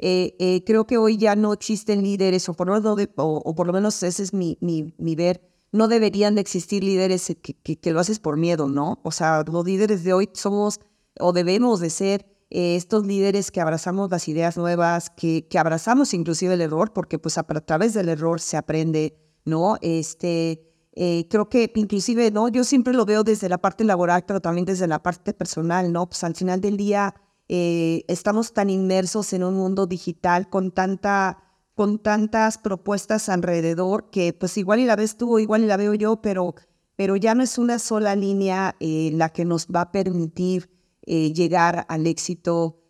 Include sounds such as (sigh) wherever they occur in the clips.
Eh, eh, creo que hoy ya no existen líderes, o por, lo menos, o, por lo menos ese es mi, mi, mi, ver, no deberían de existir líderes que, que, lo haces por miedo, ¿no? O sea, los líderes de hoy somos o debemos de ser eh, estos líderes que abrazamos las ideas nuevas, que, que abrazamos inclusive el error, porque pues a, a través del error se aprende, ¿no? Este, creo que inclusive, ¿no? Yo siempre lo veo desde la parte laboral, pero también desde la parte personal, ¿no? Pues al final del día eh, estamos tan inmersos en un mundo digital con tanta con tantas propuestas alrededor que pues igual y la ves tú, igual y la veo yo, pero, pero ya no es una sola línea eh, la que nos va a permitir eh, llegar al éxito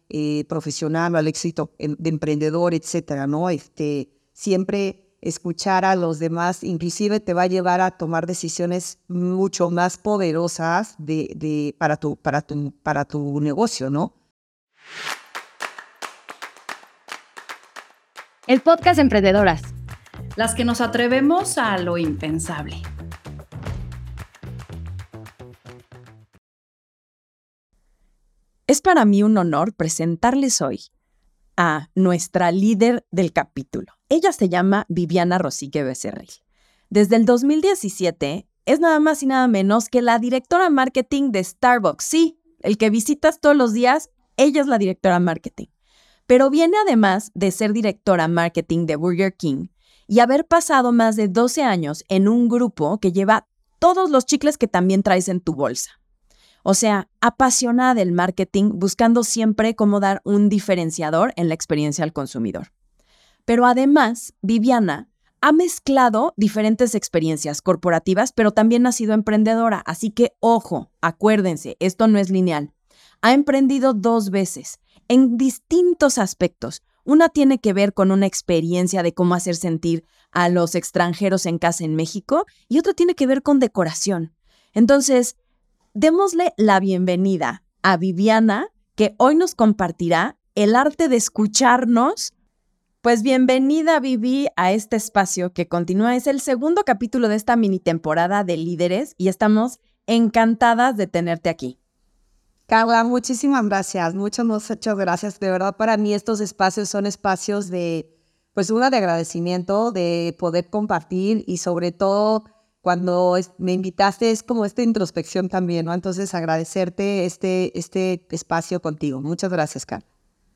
profesional, al éxito de emprendedor, etcétera, ¿no? Este, siempre escuchar a los demás, inclusive te va a llevar a tomar decisiones mucho más poderosas de, de, para, tu, para, tu, para tu negocio, ¿no? El podcast Emprendedoras. Las que nos atrevemos a lo impensable. Es para mí un honor presentarles hoy a nuestra líder del capítulo. Ella se llama Viviana Rosique Becerril. Desde el 2017 es nada más y nada menos que la directora marketing de Starbucks. Sí, el que visitas todos los días ella es la directora marketing. Pero viene además de ser directora marketing de Burger King y haber pasado más de 12 años en un grupo que lleva todos los chicles que también traes en tu bolsa. O sea, apasionada del marketing, buscando siempre cómo dar un diferenciador en la experiencia al consumidor. Pero además, Viviana ha mezclado diferentes experiencias corporativas, pero también ha sido emprendedora. Así que, ojo, acuérdense, esto no es lineal ha emprendido dos veces, en distintos aspectos. Una tiene que ver con una experiencia de cómo hacer sentir a los extranjeros en casa en México y otra tiene que ver con decoración. Entonces, démosle la bienvenida a Viviana, que hoy nos compartirá el arte de escucharnos. Pues bienvenida, Vivi, a este espacio que continúa. Es el segundo capítulo de esta mini temporada de líderes y estamos encantadas de tenerte aquí. Carla, muchísimas gracias, muchas, muchas gracias. De verdad, para mí estos espacios son espacios de, pues, una de agradecimiento, de poder compartir y sobre todo cuando me invitaste es como esta introspección también, ¿no? Entonces, agradecerte este, este espacio contigo. Muchas gracias, Carla.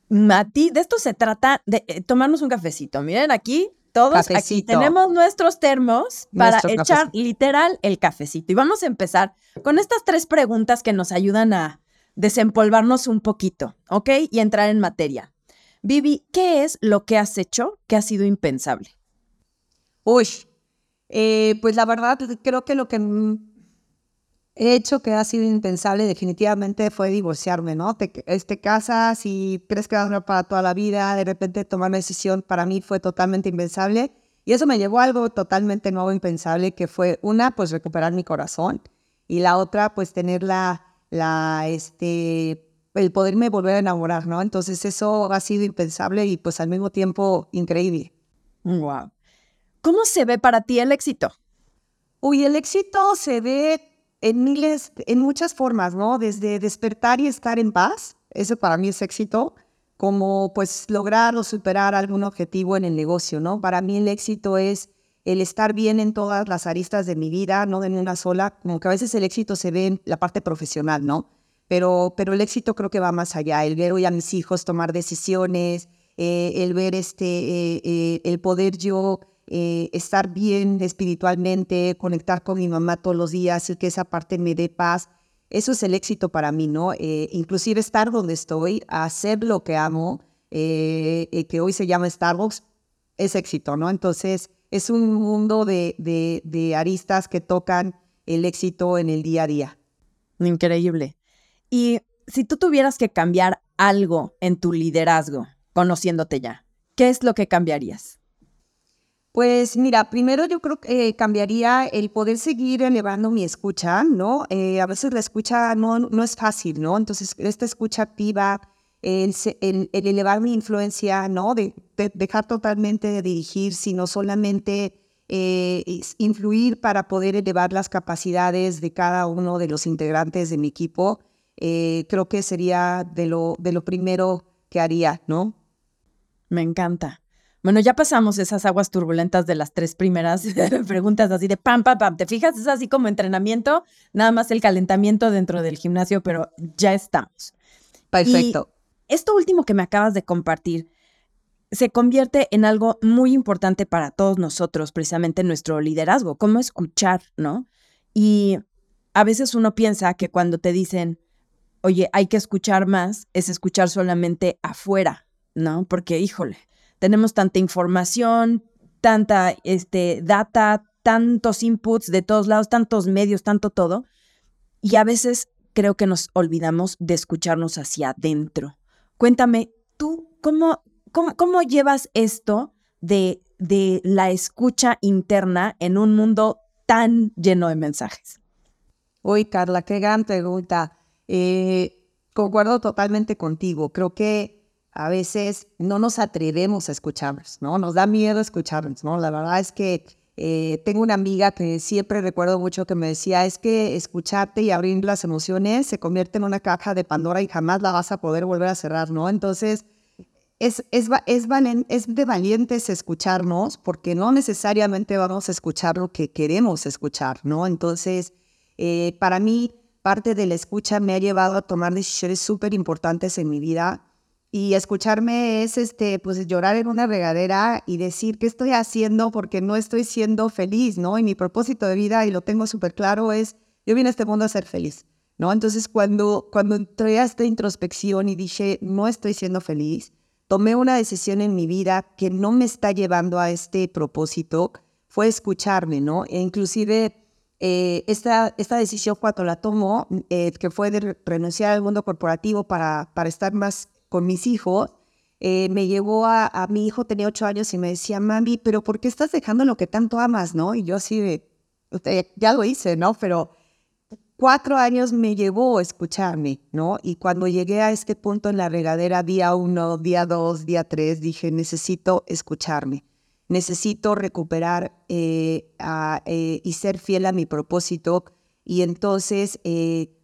Mati, de esto se trata de eh, tomarnos un cafecito. Miren aquí, todos aquí tenemos nuestros termos para echar literal el cafecito. Y vamos a empezar con estas tres preguntas que nos ayudan a desempolvarnos un poquito, ¿ok? Y entrar en materia. Vivi, ¿qué es lo que has hecho que ha sido impensable? Uy, eh, pues la verdad creo que lo que he hecho que ha sido impensable definitivamente fue divorciarme, ¿no? Te, te casas y crees que vas a para toda la vida, de repente tomar una decisión para mí fue totalmente impensable y eso me llevó a algo totalmente nuevo, impensable, que fue una, pues recuperar mi corazón y la otra, pues tener la la, este, el poderme volver a enamorar, ¿no? Entonces eso ha sido impensable y pues al mismo tiempo increíble. Wow. ¿Cómo se ve para ti el éxito? Uy, el éxito se ve en miles, en muchas formas, ¿no? Desde despertar y estar en paz, eso para mí es éxito, como pues lograr o superar algún objetivo en el negocio, ¿no? Para mí el éxito es el estar bien en todas las aristas de mi vida, no en una sola, como que a veces el éxito se ve en la parte profesional, ¿no? Pero, pero el éxito creo que va más allá, el ver hoy a mis hijos tomar decisiones, eh, el ver este, eh, eh, el poder yo estar bien espiritualmente, conectar con mi mamá todos los días, y que esa parte me dé paz, eso es el éxito para mí, ¿no? inclusive estar donde estoy, hacer lo que amo, que hoy se llama Starbucks, es éxito, ¿no? Entonces, es un mundo de, de, aristas que tocan el éxito en el día a día. Increíble. Y si tú tuvieras que cambiar algo en tu liderazgo, conociéndote ya, ¿qué es lo que cambiarías? Pues mira, primero yo creo que cambiaría el poder seguir elevando mi escucha, ¿no? Eh, a veces la escucha no, no es fácil, ¿no? Entonces, esta escucha activa, el, elevar mi influencia, ¿no? De, dejar totalmente de dirigir, sino solamente eh, influir para poder elevar las capacidades de cada uno de los integrantes de mi equipo, eh, creo que sería de lo, de lo primero que haría, ¿no? Me encanta. Bueno, ya pasamos esas aguas turbulentas de las tres primeras (laughs) preguntas, así de pam, pam, pam. ¿Te fijas? Es así como entrenamiento, nada más el calentamiento dentro del gimnasio, pero ya estamos. Perfecto. Esto último que me acabas de compartir se convierte en algo muy importante para todos nosotros, precisamente nuestro liderazgo, cómo escuchar, ¿no? Y a veces uno piensa que cuando te dicen, oye, hay que escuchar más, es escuchar solamente afuera, ¿no? Porque, híjole, tenemos tanta información, tanta este, data, tantos inputs de todos lados, tantos medios, tanto todo. Y a veces creo que nos olvidamos de escucharnos hacia adentro. Cuéntame, ¿tú cómo, cómo, llevas esto de, de la escucha interna en un mundo tan lleno de mensajes? Uy, Carla, qué gran pregunta. Eh, concuerdo totalmente contigo. Creo que a veces no nos atrevemos a escucharnos, ¿no? Nos da miedo escucharnos, ¿no? La verdad es que eh, tengo una amiga que siempre recuerdo mucho que me decía, es que escucharte y abrir las emociones se convierte en una caja de Pandora y jamás la vas a poder volver a cerrar, ¿no? Entonces, es, es, es, es de valientes escucharnos porque no necesariamente vamos a escuchar lo que queremos escuchar, ¿no? Entonces, eh, para mí, parte de la escucha me ha llevado a tomar decisiones súper importantes en mi vida y escucharme es, este, pues, llorar en una regadera y decir qué estoy haciendo porque no estoy siendo feliz, ¿no? Y mi propósito de vida, y lo tengo súper claro, es, yo vine a este mundo a ser feliz, ¿no? Entonces, cuando, cuando entré a esta introspección y dije, no estoy siendo feliz, tomé una decisión en mi vida que no me está llevando a este propósito, fue escucharme, ¿no? E inclusive eh, esta, esta decisión cuando la tomó, eh, que fue de renunciar al mundo corporativo para, para estar más con mis hijos, eh, me llevó a, mi hijo, tenía ocho años y me decía, mami, pero ¿por qué estás dejando lo que tanto amas, no? Y yo así de, ya lo hice, ¿no? Pero cuatro años me llevó a escucharme, ¿no? Y cuando llegué a este punto en la regadera, día uno, día dos, día tres, dije, necesito escucharme, necesito recuperar eh, eh, y ser fiel a mi propósito y entonces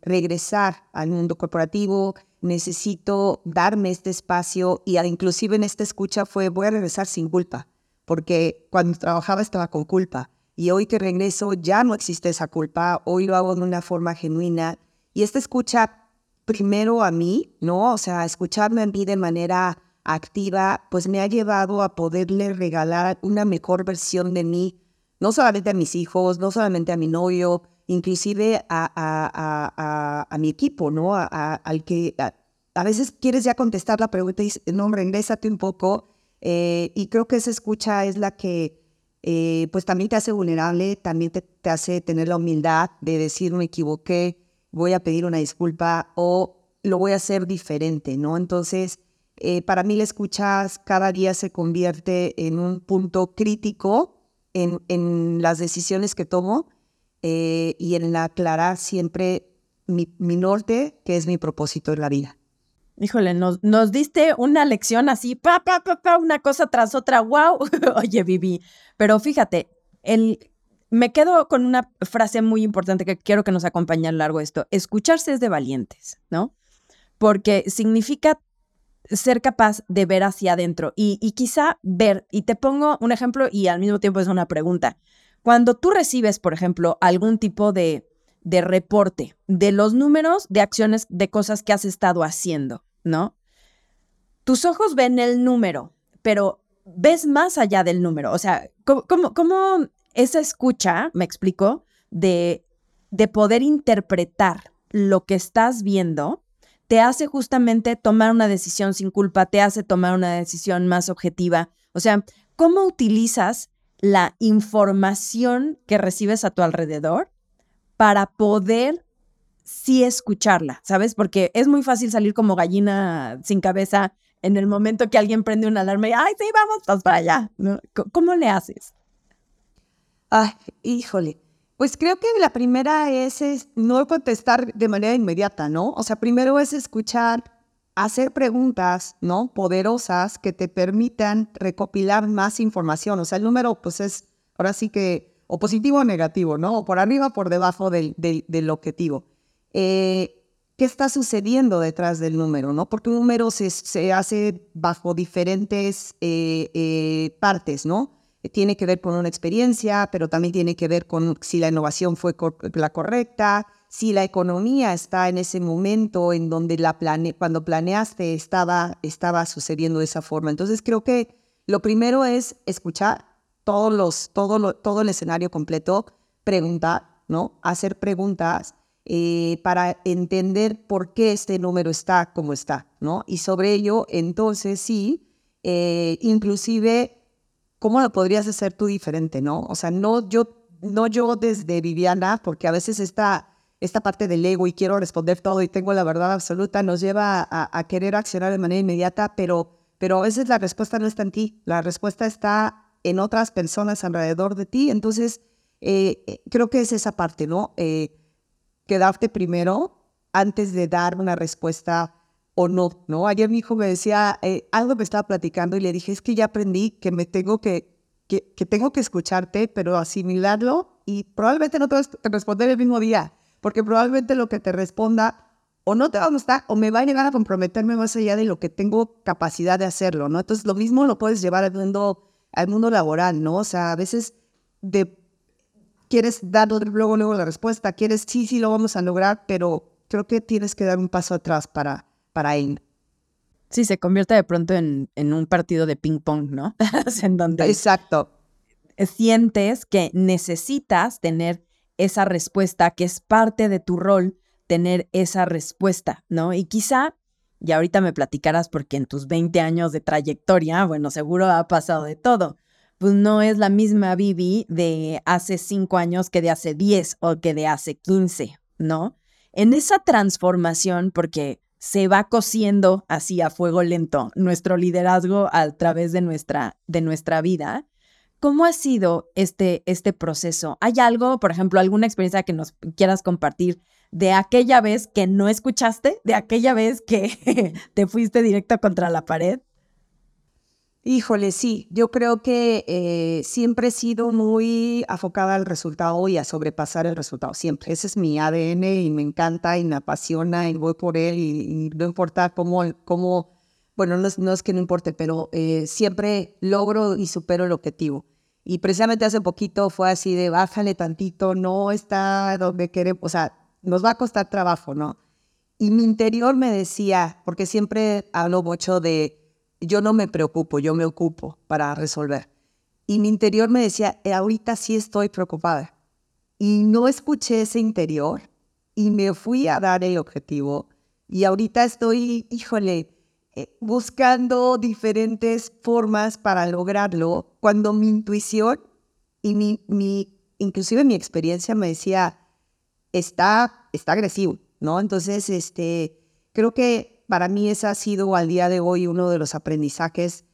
regresar al mundo corporativo, necesito darme este espacio y inclusive en esta escucha fue voy a regresar sin culpa, porque cuando trabajaba estaba con culpa y hoy que regreso ya no existe esa culpa, hoy lo hago de una forma genuina y esta escucha primero a mí, ¿no? O sea, escucharme a mí de manera activa, pues me ha llevado a poderle regalar una mejor versión de mí, no solamente a mis hijos, no solamente a mi novio, inclusive a, a, mi equipo, ¿no? al que a, veces quieres ya contestar la pregunta y dices, no, hombre, un poco. Eh, y creo que esa escucha es la que eh, pues también te hace vulnerable, también te, hace tener la humildad de decir me equivoqué, voy a pedir una disculpa o lo voy a hacer diferente, ¿no? Entonces, eh, para mí la escucha cada día se convierte en un punto crítico en, en las decisiones que tomo eh, y en aclarar siempre mi, norte, que es mi propósito en la vida. Híjole, nos, nos diste una lección así, pa, pa, pa, pa, una cosa tras otra, wow. (laughs) Oye, Vivi, pero fíjate, el, me quedo con una frase muy importante que quiero que nos acompañe a lo largo de esto. Escucharse es de valientes, ¿no? Porque significa ser capaz de ver hacia adentro y, y, quizá ver, y te pongo un ejemplo y al mismo tiempo es una pregunta. Cuando tú recibes, por ejemplo, algún tipo de, de reporte de los números de acciones, de cosas que has estado haciendo, ¿no? Tus ojos ven el número, pero ves más allá del número. O sea, ¿cómo, cómo, esa escucha, me explico, de, de poder interpretar lo que estás viendo, te hace justamente tomar una decisión sin culpa, te hace tomar una decisión más objetiva. O sea, ¿cómo utilizas la información que recibes a tu alrededor para poder sí escucharla, ¿sabes? Porque es muy fácil salir como gallina sin cabeza en el momento que alguien prende una alarma y, ay, sí, vamos, para allá. ¿Cómo le haces? Ay, híjole. Pues creo que la primera es, es no contestar de manera inmediata, ¿no? O sea, primero es escuchar hacer preguntas, ¿no? Poderosas que te permitan recopilar más información. O sea, el número, pues es ahora sí que o positivo o negativo, ¿no? O por arriba o por debajo del, objetivo. Eh, qué está sucediendo detrás del número, ¿no? Porque un número se, se hace bajo diferentes eh, eh, partes, ¿no? Tiene que ver con una experiencia, pero también tiene que ver con si la innovación fue la correcta, si la economía está en ese momento en donde la plane cuando planeaste estaba, estaba sucediendo de esa forma. Entonces creo que lo primero es escuchar todos los, todo, todo el escenario completo, preguntar, ¿no? Hacer preguntas eh, para entender por qué este número está como está, ¿no? Y sobre ello, entonces sí, eh, inclusive, ¿cómo lo podrías hacer tú diferente, no? O sea, no yo, no yo desde Viviana, porque a veces esta, esta parte del ego y quiero responder todo y tengo la verdad absoluta nos lleva a, querer accionar de manera inmediata, pero, pero a veces la respuesta no está en ti, la respuesta está en otras personas alrededor de ti, entonces eh, creo que es esa parte, ¿no? quedarte primero antes de dar una respuesta o no, ¿no? Ayer mi hijo me decía, eh, algo me estaba platicando y le dije, es que ya aprendí que me tengo que, que, tengo que escucharte, pero asimilarlo y probablemente no te vas a responder el mismo día, porque probablemente lo que te responda o no te va a gustar o me va a llegar a comprometerme más allá de lo que tengo capacidad de hacerlo, ¿no? Entonces lo mismo lo puedes llevar al mundo, al mundo laboral, ¿no? O sea, a veces de quieres dar luego, luego la respuesta, quieres, sí, sí, lo vamos a lograr, pero creo que tienes que dar un paso atrás para, para ir. Sí, se convierte de pronto en, en un partido de ping-pong, ¿no? (laughs) en donde Exacto. Sientes que necesitas tener esa respuesta, que es parte de tu rol tener esa respuesta, ¿no? Y quizá, y ahorita me platicarás porque en tus 20 años de trayectoria, bueno, seguro ha pasado de todo, pues no es la misma Bibi de hace cinco años que de hace diez o que de hace quince, ¿no? En esa transformación, porque se va cosiendo así a fuego lento nuestro liderazgo a través de nuestra, de nuestra vida, ¿cómo ha sido este, este proceso? ¿Hay algo, por ejemplo, alguna experiencia que nos quieras compartir de aquella vez que no escuchaste, de aquella vez que (laughs) te fuiste directo contra la pared? Híjole, sí, yo creo que eh, siempre he sido muy afocada al resultado y a sobrepasar el resultado, siempre. Ese es mi ADN y me encanta y me apasiona y voy por él y, no importa cómo, cómo bueno, no es, que no importe, pero eh, siempre logro y supero el objetivo. Y precisamente hace poquito fue así de bájale tantito, no está donde queremos, o sea, nos va a costar trabajo, ¿no? Y mi interior me decía, porque siempre hablo mucho de yo no me preocupo, yo me ocupo para resolver. Y mi interior me decía, eh, ahorita sí estoy preocupada. Y no escuché ese interior y me fui a dar el objetivo. Y ahorita estoy, híjole, buscando diferentes formas para lograrlo, cuando mi intuición y mi, mi, inclusive mi experiencia me decía, está, está agresivo, ¿no? Entonces, este, creo que para mí ese ha sido al día de hoy uno de los aprendizajes,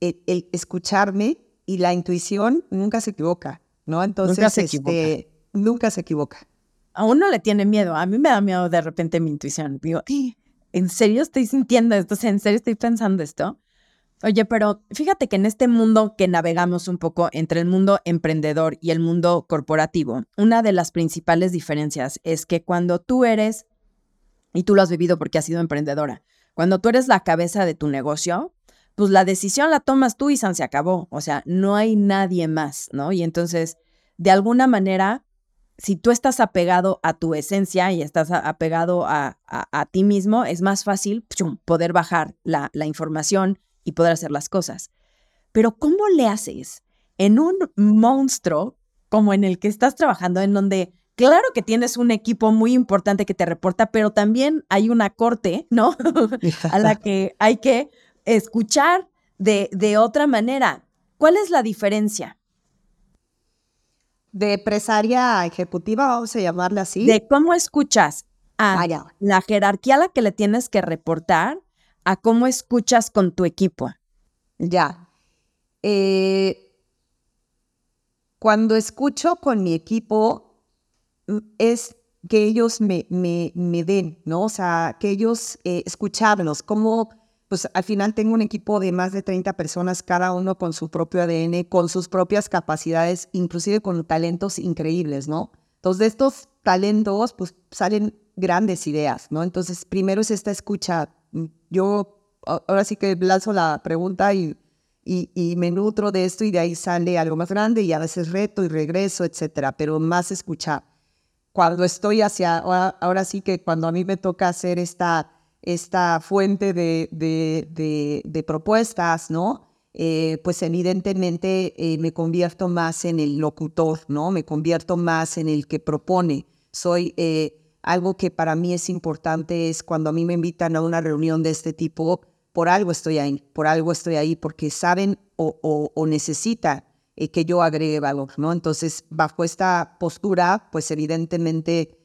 el, escucharme y la intuición nunca se equivoca, ¿no? Entonces, nunca se equivoca. Este, nunca se equivoca. A uno le tiene miedo, a mí me da miedo de repente mi intuición. Digo, ¿en serio estoy sintiendo esto? ¿En serio estoy pensando esto? Oye, pero fíjate que en este mundo que navegamos un poco entre el mundo emprendedor y el mundo corporativo, una de las principales diferencias es que cuando tú eres y tú lo has vivido porque has sido emprendedora. Cuando tú eres la cabeza de tu negocio, pues la decisión la tomas tú y se acabó. O sea, no hay nadie más, ¿no? Y entonces, de alguna manera, si tú estás apegado a tu esencia y estás apegado a, a, ti mismo, es más fácil poder bajar la, la información y poder hacer las cosas. Pero ¿cómo le haces en un monstruo como en el que estás trabajando, en donde Claro que tienes un equipo muy importante que te reporta, pero también hay una corte, ¿no? (laughs) a la que hay que escuchar de, de otra manera. ¿Cuál es la diferencia? De empresaria ejecutiva, vamos a llamarle así. De cómo escuchas a la jerarquía a la que le tienes que reportar, a cómo escuchas con tu equipo. Ya. Eh, cuando escucho con mi equipo, es que ellos me, me, me den, ¿no? O sea, que ellos eh, escucharlos, como, pues al final tengo un equipo de más de 30 personas, cada uno con su propio ADN, con sus propias capacidades, inclusive con talentos increíbles, ¿no? Entonces, de estos talentos, pues salen grandes ideas, ¿no? Entonces, primero es esta escucha. Yo ahora sí que lanzo la pregunta y, y, me nutro de esto y de ahí sale algo más grande y a veces reto y regreso, etcétera, pero más escuchar. Cuando estoy hacia, ahora, sí que cuando a mí me toca hacer esta, esta fuente de, de, propuestas, ¿no? Eh, pues evidentemente eh, me convierto más en el locutor, ¿no? Me convierto más en el que propone. Soy eh, algo que para mí es importante es cuando a mí me invitan a una reunión de este tipo, por algo estoy ahí, por algo estoy ahí, porque saben o, o, necesitan que yo agregue valor, ¿no? Entonces, bajo esta postura, pues evidentemente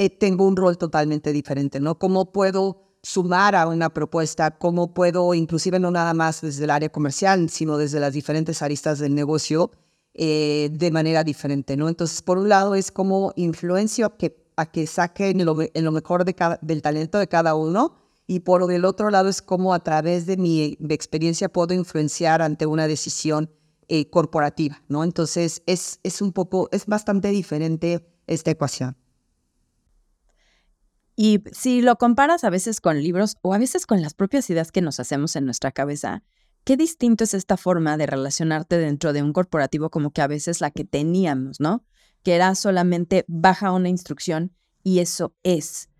eh, tengo un rol totalmente diferente, ¿no? ¿Cómo puedo sumar a una propuesta? ¿Cómo puedo, inclusive no nada más desde el área comercial, sino desde las diferentes aristas del negocio, eh, de manera diferente, ¿no? Entonces, por un lado es como influencio a que, a que saquen en lo mejor del talento de cada uno, y por el otro lado es cómo a través de mi experiencia puedo influenciar ante una decisión eh, corporativa, ¿no? Entonces es, es un poco, es bastante diferente esta ecuación. Y si lo comparas a veces con libros o a veces con las propias ideas que nos hacemos en nuestra cabeza, qué distinto es esta forma de relacionarte dentro de un corporativo como que a veces la que teníamos, ¿no? Que era solamente baja una instrucción y eso es.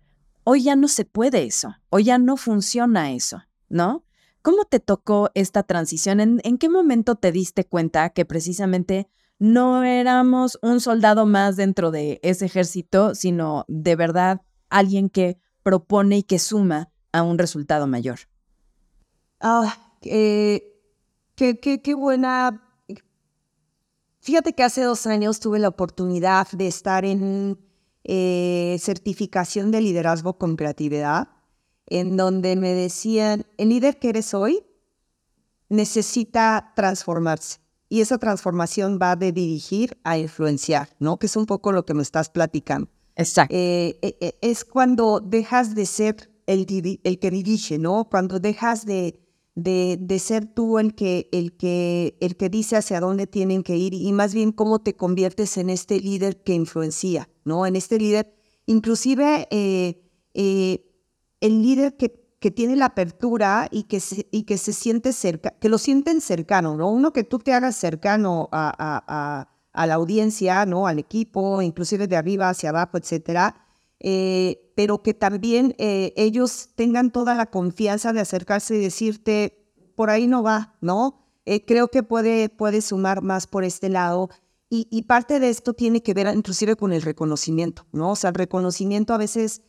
Hoy ya no se puede eso, hoy ya no funciona eso, ¿no? ¿Cómo te tocó esta transición? ¿En, qué momento te diste cuenta que precisamente no éramos un soldado más dentro de ese ejército, sino de verdad alguien que propone y que suma a un resultado mayor? Ah, eh, qué, qué buena. Fíjate que hace dos años tuve la oportunidad de estar en eh, certificación de liderazgo con creatividad, en donde me decían, el líder que eres hoy necesita transformarse. Y esa transformación va de dirigir a influenciar, ¿no? Que es un poco lo que me estás platicando. Exacto. Eh, eh, es cuando dejas de ser el, el que dirige, ¿no? Cuando dejas de, de, de, ser tú el que, el, que, el que dice hacia dónde tienen que ir y más bien cómo te conviertes en este líder que influencia, ¿no? En este líder, inclusive eh, eh, el líder que, que, tiene la apertura y que se, y que se siente cerca, que lo sienten cercano, ¿no? Uno que tú te hagas cercano a, a, a, la audiencia, ¿no? Al equipo, inclusive de arriba hacia abajo, etcétera eh, pero que también eh, ellos tengan toda la confianza de acercarse y decirte, por ahí no va, ¿no? Eh, creo que puede, puede sumar más por este lado. Y, y, parte de esto tiene que ver inclusive con el reconocimiento, ¿no? O sea, el reconocimiento a veces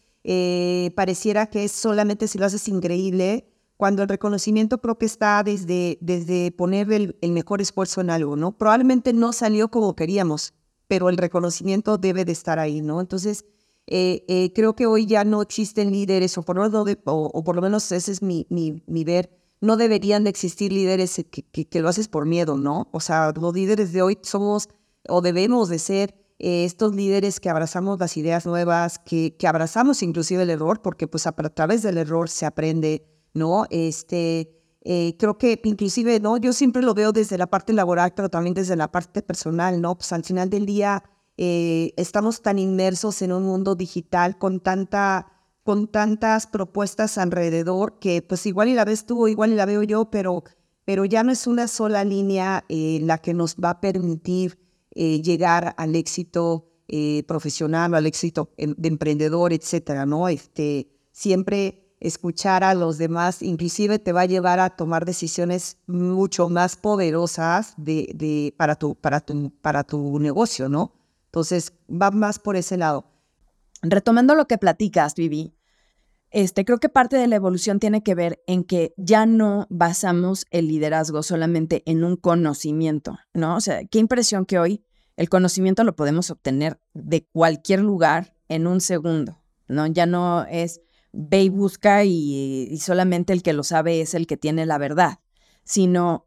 pareciera que es solamente si lo haces increíble, cuando el reconocimiento que está desde, desde poner el, el mejor esfuerzo en algo, ¿no? Probablemente no salió como queríamos, pero el reconocimiento debe de estar ahí, ¿no? Entonces, eh, eh, creo que hoy ya no existen líderes, o por, lo o, por lo menos ese es mi, mi, mi, ver, no deberían de existir líderes que, que, lo haces por miedo, ¿no? O sea, los líderes de hoy somos o debemos de ser eh, estos líderes que abrazamos las ideas nuevas, que, que abrazamos inclusive el error, porque pues a, través del error se aprende, ¿no? Este, creo que inclusive, ¿no? Yo siempre lo veo desde la parte laboral, pero también desde la parte personal, ¿no? Pues al final del día eh, estamos tan inmersos en un mundo digital con tanta con tantas propuestas alrededor que pues igual y la ves tú, igual y la veo yo, pero, pero ya no es una sola línea eh, la que nos va a permitir eh, llegar al éxito profesional, al éxito de emprendedor, etcétera, ¿no? Este, siempre escuchar a los demás, inclusive te va a llevar a tomar decisiones mucho más poderosas de, de, para, tu, para, tu, para tu negocio, ¿no? Entonces, va más por ese lado. Retomando lo que platicas, Vivi, este, creo que parte de la evolución tiene que ver en que ya no basamos el liderazgo solamente en un conocimiento, ¿no? O sea, qué impresión que hoy el conocimiento lo podemos obtener de cualquier lugar en un segundo, ¿no? Ya no es ve y busca y, solamente el que lo sabe es el que tiene la verdad, sino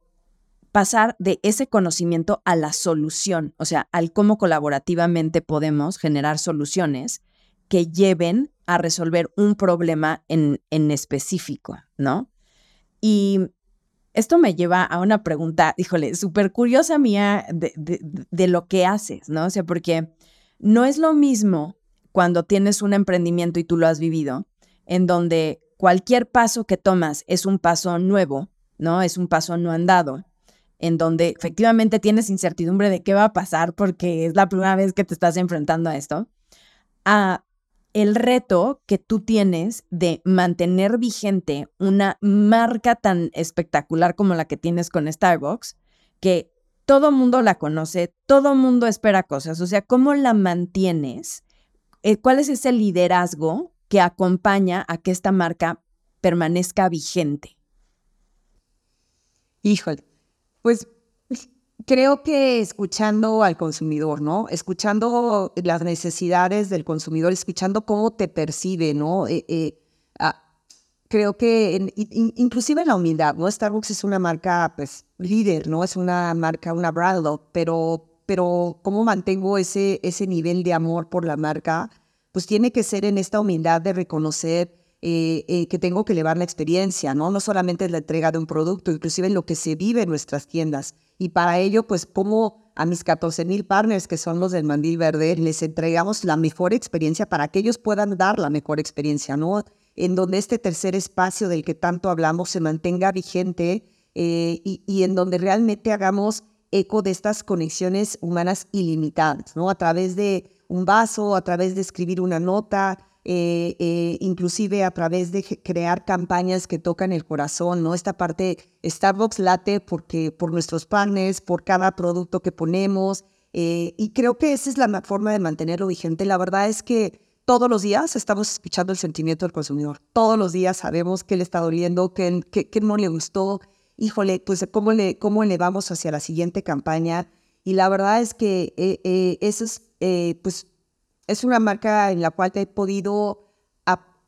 pasar de ese conocimiento a la solución, o sea, al cómo colaborativamente podemos generar soluciones que lleven a resolver un problema en, en específico, ¿no? Y esto me lleva a una pregunta, híjole, súper curiosa mía de, de, de, lo que haces, ¿no? O sea, porque no es lo mismo cuando tienes un emprendimiento y tú lo has vivido, en donde cualquier paso que tomas es un paso nuevo, ¿no? Es un paso no andado, en donde efectivamente tienes incertidumbre de qué va a pasar porque es la primera vez que te estás enfrentando a esto, a el reto que tú tienes de mantener vigente una marca tan espectacular como la que tienes con Starbucks, que todo mundo la conoce, todo mundo espera cosas, o sea, ¿cómo la mantienes? Eh, ¿Cuál es ese liderazgo que acompaña a que esta marca permanezca vigente? Híjole, pues creo que escuchando al consumidor, ¿no? Escuchando las necesidades del consumidor, escuchando cómo te percibe, ¿no? Eh, eh, ah, creo que inclusive la humildad, ¿no? Starbucks es una marca, pues, líder, ¿no? Es una marca, una brand, pero, pero cómo mantengo ese, ese nivel de amor por la marca, pues tiene que ser en esta humildad de reconocer eh, que tengo que elevar la experiencia, ¿no? No solamente la entrega de un producto, inclusive lo que se vive en nuestras tiendas. Y para ello, pues como a mis 14 mil partners, que son los del Mandil Verde, les entregamos la mejor experiencia para que ellos puedan dar la mejor experiencia, ¿no? En donde este tercer espacio del que tanto hablamos se mantenga vigente eh, y en donde realmente hagamos eco de estas conexiones humanas ilimitadas, ¿no? A través de un vaso, a través de escribir una nota, eh, eh, inclusive a través de crear campañas que tocan el corazón, ¿no? Esta parte, Starbucks late porque, por nuestros panes, por cada producto que ponemos, eh, y creo que esa es la forma de mantenerlo vigente. La verdad es que todos los días estamos escuchando el sentimiento del consumidor. Todos los días sabemos qué le está doliendo, qué, qué, no le gustó. Híjole, pues cómo le, cómo le vamos hacia la siguiente campaña. Y la verdad es que eso es, pues, es una marca en la cual te he podido,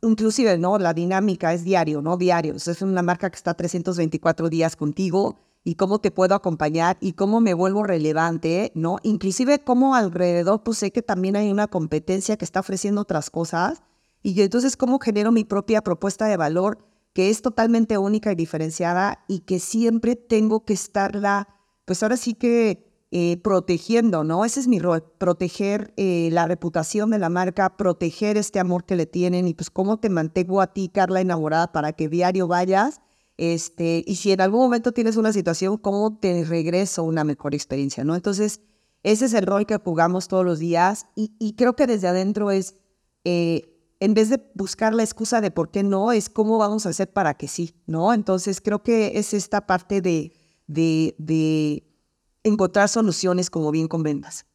inclusive, ¿no? La dinámica es diario, ¿no? Diario. es una marca que está 324 días contigo y cómo te puedo acompañar y cómo me vuelvo relevante, ¿no? Inclusive cómo alrededor, pues sé que también hay una competencia que está ofreciendo otras cosas y entonces cómo genero mi propia propuesta de valor que es totalmente única y diferenciada y que siempre tengo que estarla, pues ahora sí que eh, protegiendo, ¿no? Ese es mi rol, proteger eh, la reputación de la marca, proteger este amor que le tienen y pues cómo te mantengo a ti, Carla, enamorada para que diario vayas. Este, y si en algún momento tienes una situación, ¿cómo te regreso una mejor experiencia, ¿no? Entonces, ese es el rol que jugamos todos los días y, creo que desde adentro es, eh, en vez de buscar la excusa de por qué no, es cómo vamos a hacer para que sí, ¿no? Entonces, creo que es esta parte de, de, de encontrar soluciones como bien convendas.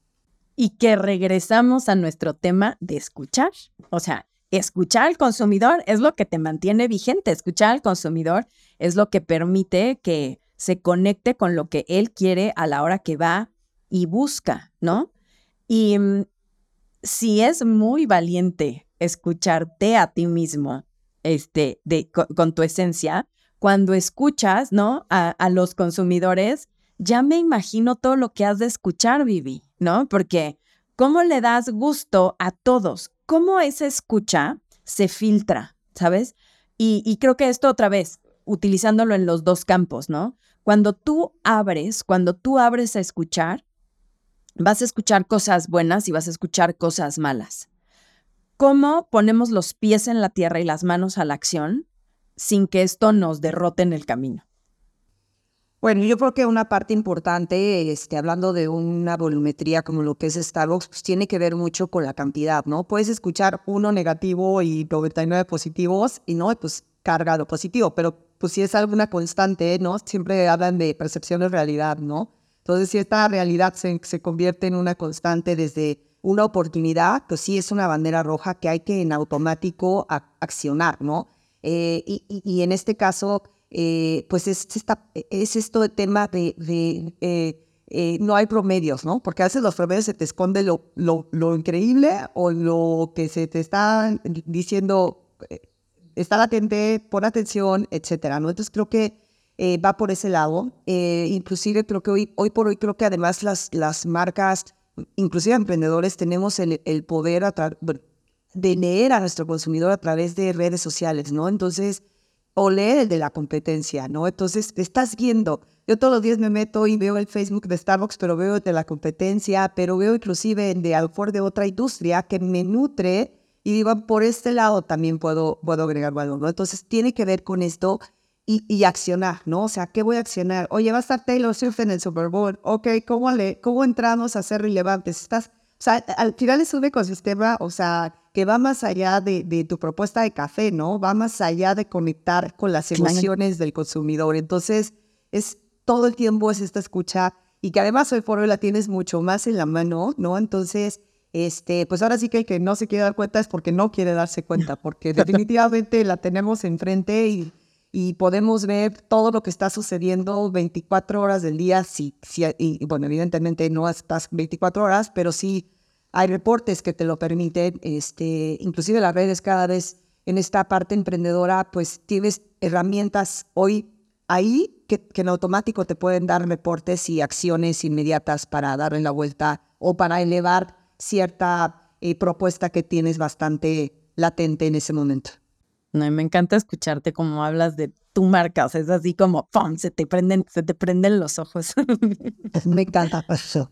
Y que regresamos a nuestro tema de escuchar. O sea, escuchar al consumidor es lo que te mantiene vigente. Escuchar al consumidor es lo que permite que se conecte con lo que él quiere a la hora que va y busca, ¿no? Y mm, si es muy valiente escucharte a ti mismo, este, de, con, tu esencia, cuando escuchas, ¿no? A, a los consumidores, ya me imagino todo lo que has de escuchar, Vivi, ¿no? Porque ¿cómo le das gusto a todos? ¿Cómo esa escucha se filtra, ¿sabes? Y, creo que esto otra vez, utilizándolo en los dos campos, ¿no? Cuando tú abres, cuando tú abres a escuchar, vas a escuchar cosas buenas y vas a escuchar cosas malas. ¿Cómo ponemos los pies en la tierra y las manos a la acción sin que esto nos derrote en el camino? Bueno, yo creo que una parte importante, este, hablando de una volumetría como lo que es Starbucks, pues tiene que ver mucho con la cantidad, ¿no? Puedes escuchar uno negativo y 99 positivos y no, pues carga lo positivo, pero pues si es alguna constante, ¿no? Siempre hablan de percepción de realidad, ¿no? Entonces, si esta realidad se, se convierte en una constante desde una oportunidad, pues sí es una bandera roja que hay que en automático accionar, ¿no? Eh, y, y en este caso, eh, pues es, esta, es esto de tema de, eh, eh, no hay promedios, ¿no? Porque a veces los promedios se te esconde lo, lo, increíble o lo que se te está diciendo, está latente, pon atención, etcétera, ¿no? Entonces creo que va por ese lado. inclusive creo que hoy, hoy por hoy creo que además las, las marcas, inclusive emprendedores, tenemos el, poder de leer a nuestro consumidor a través de redes sociales, ¿no? Entonces, o lee el de la competencia, ¿no? Entonces, estás viendo. Yo todos los días me meto y veo el Facebook de Starbucks, pero veo el de la competencia, pero veo inclusive el de Alfor de otra industria que me nutre y digo, por este lado también puedo, puedo agregar valor, ¿no? Entonces, tiene que ver con esto y, y, accionar, ¿no? O sea, ¿qué voy a accionar? Oye, va a estar Taylor Swift en el Super Bowl. Ok, ¿cómo, le, cómo entramos a ser relevantes? Estás, o sea, al final es un ecosistema, o sea, que va más allá de, de, tu propuesta de café, ¿no? Va más allá de conectar con las emociones del consumidor. Entonces, es todo el tiempo es esta escucha y que además hoy por hoy la tienes mucho más en la mano, ¿no? Entonces, este, pues ahora sí que el que no se quiere dar cuenta es porque no quiere darse cuenta, porque (laughs) definitivamente la tenemos enfrente y y podemos ver todo lo que está sucediendo 24 horas del día. Sí, sí, y bueno, evidentemente no estás 24 horas, pero sí hay reportes que te lo permiten. Este, inclusive las redes cada vez en esta parte emprendedora, pues tienes herramientas hoy ahí que, que en automático te pueden dar reportes y acciones inmediatas para darle la vuelta o para elevar cierta eh, propuesta que tienes bastante latente en ese momento. No, me encanta escucharte como hablas de tu marca, o sea, es así como ¡pum! se te prenden, se te prenden los ojos. (laughs) me encanta eso.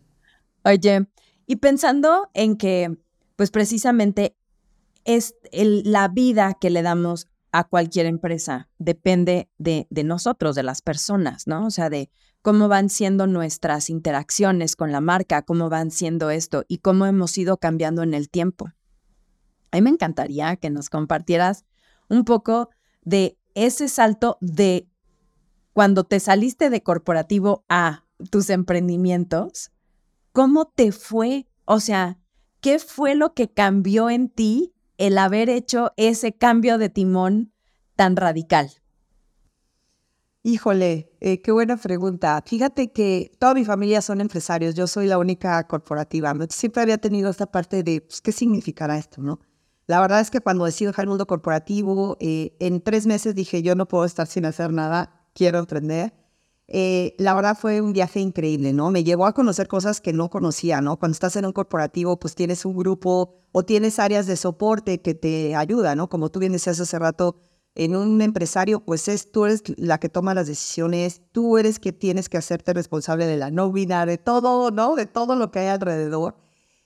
Oye, y pensando en que, pues precisamente es la vida que le damos a cualquier empresa depende de, de nosotros, de las personas, ¿no? O sea, de cómo van siendo nuestras interacciones con la marca, cómo van siendo esto y cómo hemos ido cambiando en el tiempo. A mí me encantaría que nos compartieras un poco de ese salto de cuando te saliste de corporativo a tus emprendimientos, ¿cómo te fue? O sea, ¿qué fue lo que cambió en ti el haber hecho ese cambio de timón tan radical? Híjole, eh, qué buena pregunta. Fíjate que toda mi familia son empresarios, yo soy la única corporativa. Siempre había tenido esta parte de, pues, ¿qué significará esto, no? La verdad es que cuando decidí dejar el mundo corporativo, eh, en tres meses dije, yo no puedo estar sin hacer nada, quiero emprender. Eh, la verdad fue un viaje increíble, ¿no? Me llevó a conocer cosas que no conocía, ¿no? Cuando estás en un corporativo, pues tienes un grupo o tienes áreas de soporte que te ayudan, ¿no? Como tú bien decías hace rato, en un empresario, pues es, tú eres la que toma las decisiones, tú eres que tienes que hacerte responsable de la nómina, de todo, ¿no? De todo lo que hay alrededor.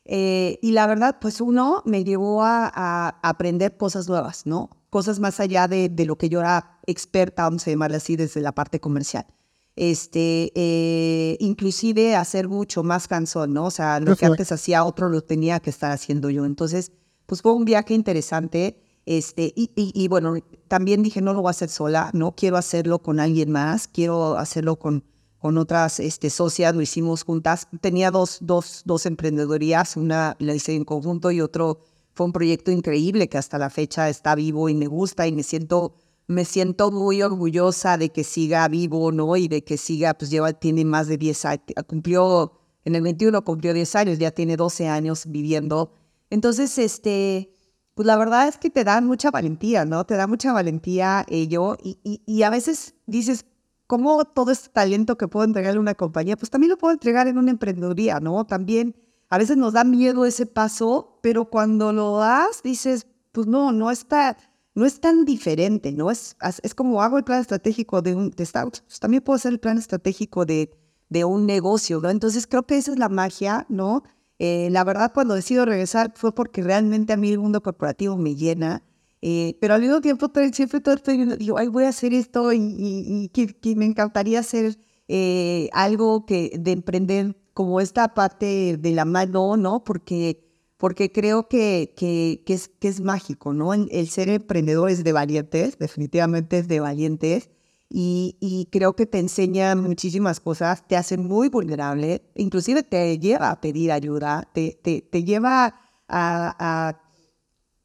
Eh, y la verdad, pues uno me llevó a, aprender cosas nuevas, ¿no? Cosas más allá de, lo que yo era experta, vamos a llamarle así, desde la parte comercial. Este, eh, inclusive hacer mucho más cansón, ¿no? O sea, lo que antes hacía otro lo tenía que estar haciendo yo. Entonces, pues fue un viaje interesante. Este, y, y, bueno, también dije, no lo voy a hacer sola, no quiero hacerlo con alguien más, quiero hacerlo con, con otras este, socias, lo hicimos juntas. Tenía dos, dos, dos emprendedorías, una la hice en conjunto y otro fue un proyecto increíble que hasta la fecha está vivo y me gusta y me siento, me siento muy orgullosa de que siga vivo, ¿no? Y de que siga, pues lleva, tiene más de 10 años, cumplió, en el 21 cumplió 10 años, ya tiene 12 años viviendo. Entonces, este, pues la verdad es que te da mucha valentía, ¿no? Te da mucha valentía ello y, y, y a veces dices, ¿Cómo todo este talento que puedo entregarle a una compañía, pues también lo puedo entregar en una emprendeduría, ¿no? También a veces nos da miedo ese paso, pero cuando lo das, dices, pues no, no está, no es tan diferente, ¿no? Es, es como hago el plan estratégico de un de pues también puedo hacer el plan estratégico de, de un negocio, ¿no? Entonces creo que esa es la magia, ¿no? Eh, la verdad, cuando decido regresar fue porque realmente a mí el mundo corporativo me llena eh, pero al mismo tiempo siempre todo estoy digo, ay, voy a hacer esto y, que, me encantaría hacer eh, algo que de emprender como esta parte de la mano, ¿no? Porque, porque creo que, que, que es, que es mágico, ¿no? El, ser emprendedor es de valientes, definitivamente es de valientes. Y, y, creo que te enseña muchísimas cosas, te hace muy vulnerable, inclusive te lleva a pedir ayuda, te, te, te lleva a, a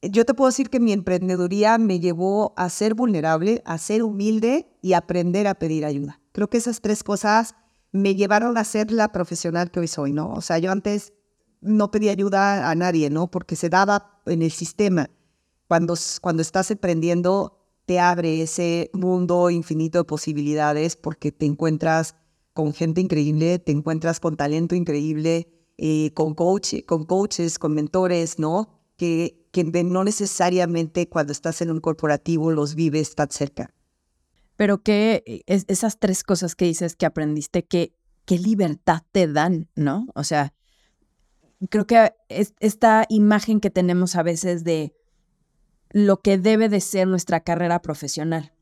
yo te puedo decir que mi emprendeduría me llevó a ser vulnerable, a ser humilde y aprender a pedir ayuda. Creo que esas tres cosas me llevaron a ser la profesional que hoy soy, ¿no? O sea, yo antes no pedía ayuda a nadie, ¿no? Porque se daba en el sistema. Cuando, cuando estás emprendiendo, te abre ese mundo infinito de posibilidades porque te encuentras con gente increíble, te encuentras con talento increíble, eh, con, coach, con coaches, con mentores, ¿no? Que que no necesariamente cuando estás en un corporativo los vives tan cerca. pero que eh, esas tres cosas que dices que aprendiste, que, qué libertad te dan, ¿no? O sea, creo que esta imagen que tenemos a veces de lo que debe de ser nuestra carrera profesional.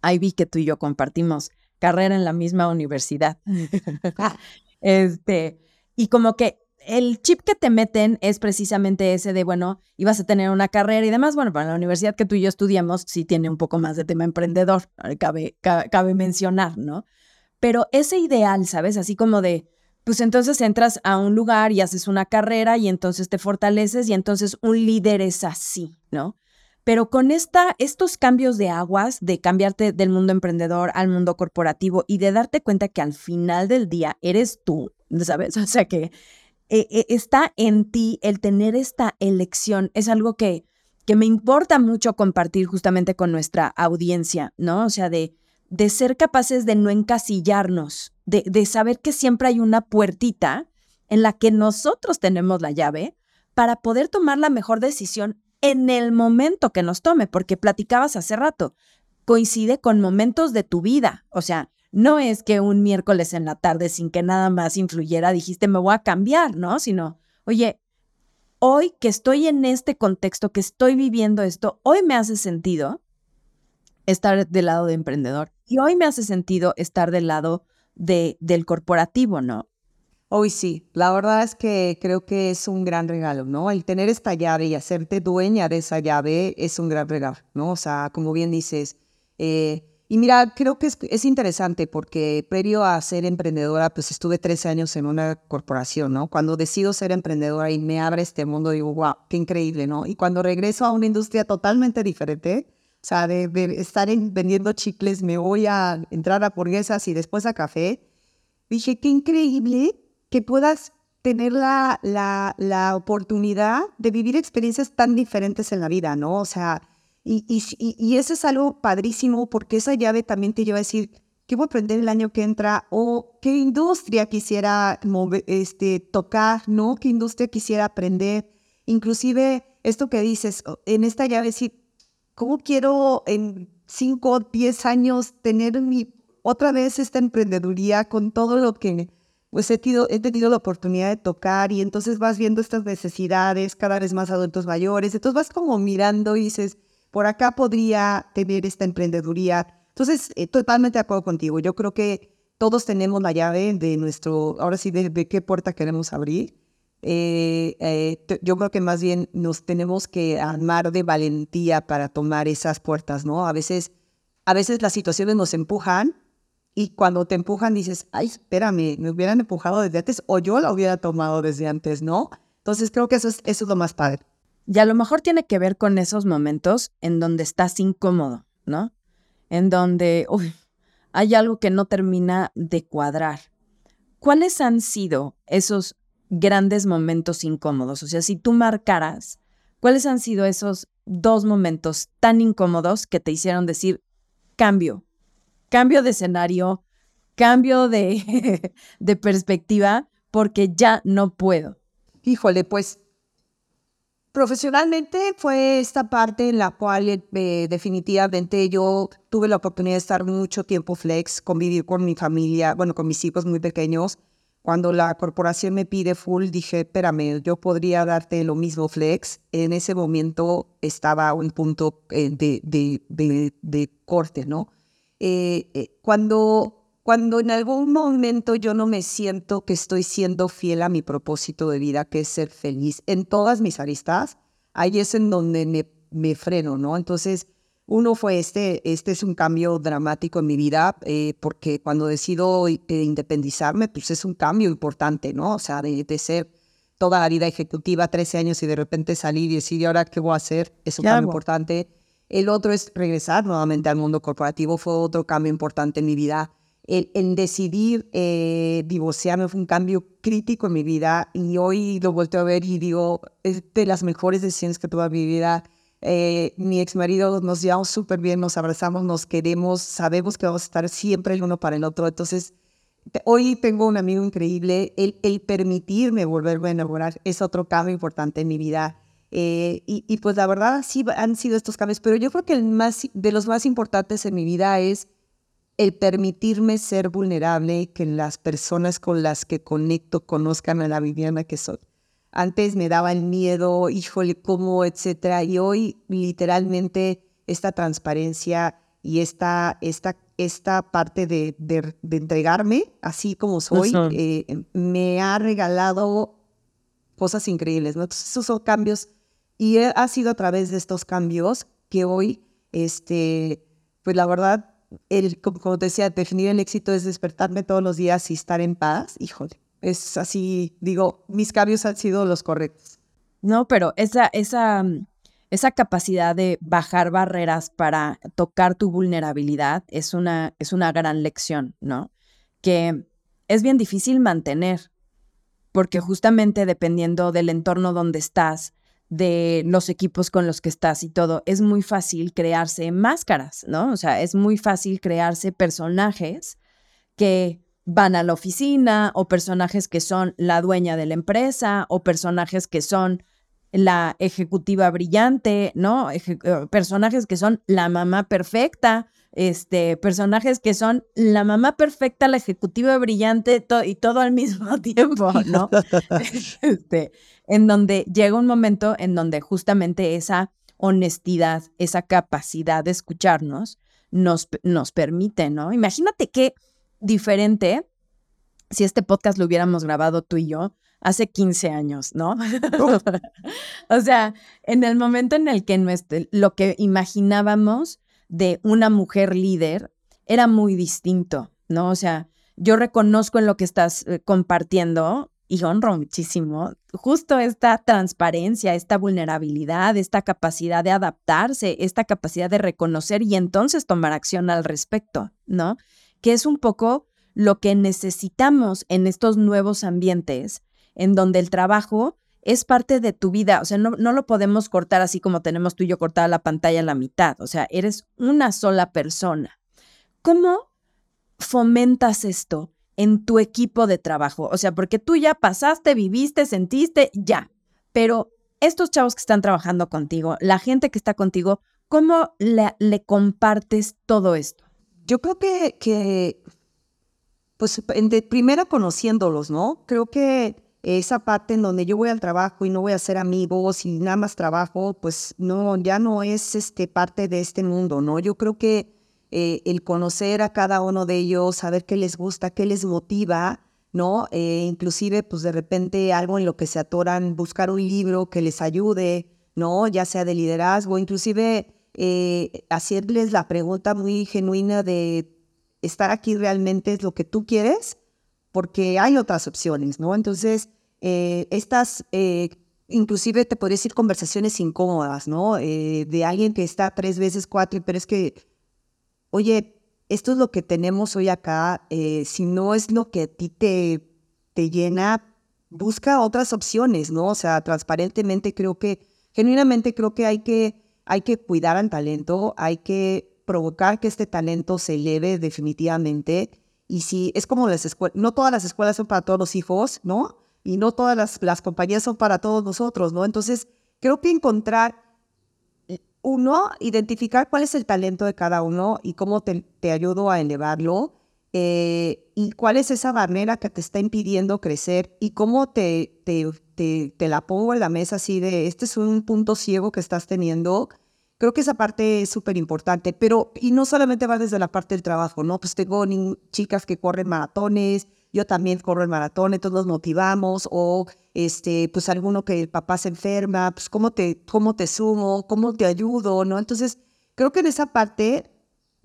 Ahí vi que tú y yo compartimos carrera en la misma universidad. (laughs) (laughs) este, y como que el chip que te meten es precisamente ese de, bueno, ibas a tener una carrera y demás. Bueno, para la universidad que tú y yo estudiamos sí tiene un poco más de tema emprendedor, cabe, cabe mencionar, ¿no? Pero ese ideal, ¿sabes? Así como de, pues entonces entras a un lugar y haces una carrera y entonces te fortaleces y entonces un líder es así, ¿no? Pero con esta, estos cambios de aguas, de cambiarte del mundo emprendedor al mundo corporativo y de darte cuenta que al final del día eres tú, ¿sabes? (laughs) O sea que eh, eh, está en ti el tener esta elección, es algo que, que me importa mucho compartir justamente con nuestra audiencia, ¿no? O sea, de, de ser capaces de no encasillarnos, de, saber que siempre hay una puertita en la que nosotros tenemos la llave para poder tomar la mejor decisión en el momento que nos tome, porque platicabas hace rato, coincide con momentos de tu vida. O sea, no es que un miércoles en la tarde sin que nada más influyera dijiste me voy a cambiar, ¿no? Sino, oye, hoy que estoy en este contexto, que estoy viviendo esto, hoy me hace sentido estar del lado de emprendedor y hoy me hace sentido estar del lado de, del corporativo, ¿no? Hoy sí, la verdad es que creo que es un gran regalo, ¿no? El tener esta llave y hacerte dueña de esa llave es un gran regalo, ¿no? O sea, como bien dices, eh, y mira, creo que es, es, interesante porque previo a ser emprendedora, pues estuve 13 años en una corporación, ¿no? Cuando decido ser emprendedora y me abre este mundo, digo, wow, qué increíble, ¿no? Y cuando regreso a una industria totalmente diferente, o sea, de, estar vendiendo chicles, me voy a entrar a hamburguesas y después a café. Dije, qué increíble que puedas tener la, la, la oportunidad de vivir experiencias tan diferentes en la vida, ¿no? O sea, y, y, y, eso es algo padrísimo porque esa llave también te lleva a decir, ¿qué voy a aprender el año que entra? O qué industria quisiera este, tocar, ¿no? ¿Qué industria quisiera aprender? Inclusive esto que dices, en esta llave sí ¿cómo quiero en 5 o 10 años tener otra vez esta emprendeduría con todo lo que pues he tenido, he tenido la oportunidad de tocar y entonces vas viendo estas necesidades, cada vez más adultos mayores, entonces vas como mirando y dices, por acá podría tener esta emprendeduría. Entonces, eh, totalmente de acuerdo contigo. Yo creo que todos tenemos la llave de nuestro, ahora sí, de qué puerta queremos abrir. Eh, eh, yo creo que más bien nos tenemos que armar de valentía para tomar esas puertas, ¿no? A veces, a veces las situaciones nos empujan y cuando te empujan dices, ay, espérame, me hubieran empujado desde antes o yo la hubiera tomado desde antes, ¿no? Entonces creo que eso es, eso es lo más padre. Y a lo mejor tiene que ver con esos momentos en donde estás incómodo, ¿no? En donde hay algo que no termina de cuadrar. ¿Cuáles han sido esos grandes momentos incómodos? O sea, si tú marcaras, ¿cuáles han sido esos dos momentos tan incómodos que te hicieron decir, cambio, cambio de escenario, cambio de, (laughs) de perspectiva, porque ya no puedo? Híjole, pues Profesionalmente fue esta parte en la cual eh, definitivamente yo tuve la oportunidad de estar mucho tiempo flex, convivir con mi familia, bueno, con mis hijos muy pequeños, cuando la corporación me pide full, dije, espérame, yo podría darte lo mismo flex. En ese momento estaba un punto eh, de, de, de, corte, ¿no? Eh, eh, cuando, cuando en algún momento yo no me siento que estoy siendo fiel a mi propósito de vida, que es ser feliz en todas mis aristas, ahí es en donde me freno, ¿no? Entonces, uno fue este, este es un cambio dramático en mi vida, eh, porque cuando decido eh, independizarme, pues es un cambio importante, ¿no? O sea, de, ser toda la vida ejecutiva, 13 años y de repente salir y decir, ¿y ahora qué voy a hacer? Es un cambio importante. El otro es regresar nuevamente al mundo corporativo, fue otro cambio importante en mi vida. El, decidir eh, divorciarme fue un cambio crítico en mi vida y hoy lo vuelto a ver y digo, es de las mejores decisiones que tuve en mi vida eh, mi ex marido nos llevamos súper bien, nos abrazamos, nos queremos, sabemos que vamos a estar siempre el uno para el otro. Entonces, hoy tengo un amigo increíble. El, permitirme volverme a enamorar es otro cambio importante en mi vida. Eh, y, y, pues la verdad sí han sido estos cambios, pero yo creo que el más, de los más importantes en mi vida es el permitirme ser vulnerable, que las personas con las que conecto conozcan a la Viviana que soy. Antes me daba el miedo, híjole, cómo, etcétera, y hoy literalmente esta transparencia y esta, esta, esta parte de, de, entregarme así como soy, eh, me ha regalado cosas increíbles, ¿no? Entonces, esos son cambios y ha sido a través de estos cambios que hoy, este, pues la verdad, el, como te decía, definir el éxito es despertarme todos los días y estar en paz. Híjole, es así, digo, mis cambios han sido los correctos. No, pero esa, esa, esa capacidad de bajar barreras para tocar tu vulnerabilidad es una, es una gran lección, ¿no? Que es bien difícil mantener, porque justamente dependiendo del entorno donde estás, de los equipos con los que estás y todo, es muy fácil crearse máscaras, ¿no? O sea, es muy fácil crearse personajes que van a la oficina o personajes que son la dueña de la empresa o personajes que son la ejecutiva brillante, ¿no? Eh, personajes que son la mamá perfecta, este, personajes que son la mamá perfecta, la ejecutiva brillante y todo al mismo (laughs) tiempo, ¿no? (laughs) este, en donde llega un momento en donde justamente esa honestidad, esa capacidad de escucharnos nos, nos permite, ¿no? Imagínate qué diferente si este podcast lo hubiéramos grabado tú y yo hace 15 años, ¿no? (laughs) o sea, en el momento en el que nuestro, lo que imaginábamos de una mujer líder era muy distinto, ¿no? O sea, yo reconozco en lo que estás eh, compartiendo y honro muchísimo justo esta transparencia, esta vulnerabilidad, esta capacidad de adaptarse, esta capacidad de reconocer y entonces tomar acción al respecto, ¿no? Que es un poco lo que necesitamos en estos nuevos ambientes en donde el trabajo es parte de tu vida, o sea, no, no, lo podemos cortar así como tenemos tú y yo cortada la pantalla a la mitad, o sea, eres una sola persona. ¿Cómo fomentas esto en tu equipo de trabajo. O sea, porque tú ya pasaste, viviste, sentiste, ya. Pero estos chavos que están trabajando contigo, la gente que está contigo, ¿cómo le, le compartes todo esto? Yo creo que, pues, de primera conociéndolos, ¿no? Creo que esa parte en donde yo voy al trabajo y no voy a ser amigos y nada más trabajo, pues no, ya no es este, parte de este mundo, ¿no? Yo creo que eh, el conocer a cada uno de ellos, saber qué les gusta, qué les motiva, ¿no? Eh, inclusive, pues de repente algo en lo que se atoran, buscar un libro que les ayude, ¿no? Ya sea de liderazgo, inclusive eh, hacerles la pregunta muy genuina de estar aquí realmente es lo que tú quieres, porque hay otras opciones, ¿no? Entonces, estas, inclusive te podría decir conversaciones incómodas, ¿no? de alguien que está tres veces cuatro, pero es que oye, esto es lo que tenemos hoy acá, eh, si no es lo que a ti te, te llena, busca otras opciones, ¿no? O sea, transparentemente creo que, genuinamente creo que hay que, hay que cuidar al talento, hay que provocar que este talento se eleve definitivamente. Y si es como las escuelas, no todas las escuelas son para todos los hijos, ¿no? Y no todas las, las compañías son para todos nosotros, ¿no? Entonces, creo que encontrar uno, identificar cuál es el talento de cada uno y cómo te, te ayudo a elevarlo. Eh, y cuál es esa barrera que te está impidiendo crecer y cómo te, te, te, te, la pongo en la mesa así de, este es un punto ciego que estás teniendo. Creo que esa parte es súper importante, pero y no solamente va desde la parte del trabajo, ¿no? Pues tengo chicas que corren maratones, yo también corro el maratón, entonces nos motivamos, o este, pues alguno que el papá se enferma, pues cómo te, cómo te sumo, cómo te ayudo, ¿no? Entonces, creo que en esa parte,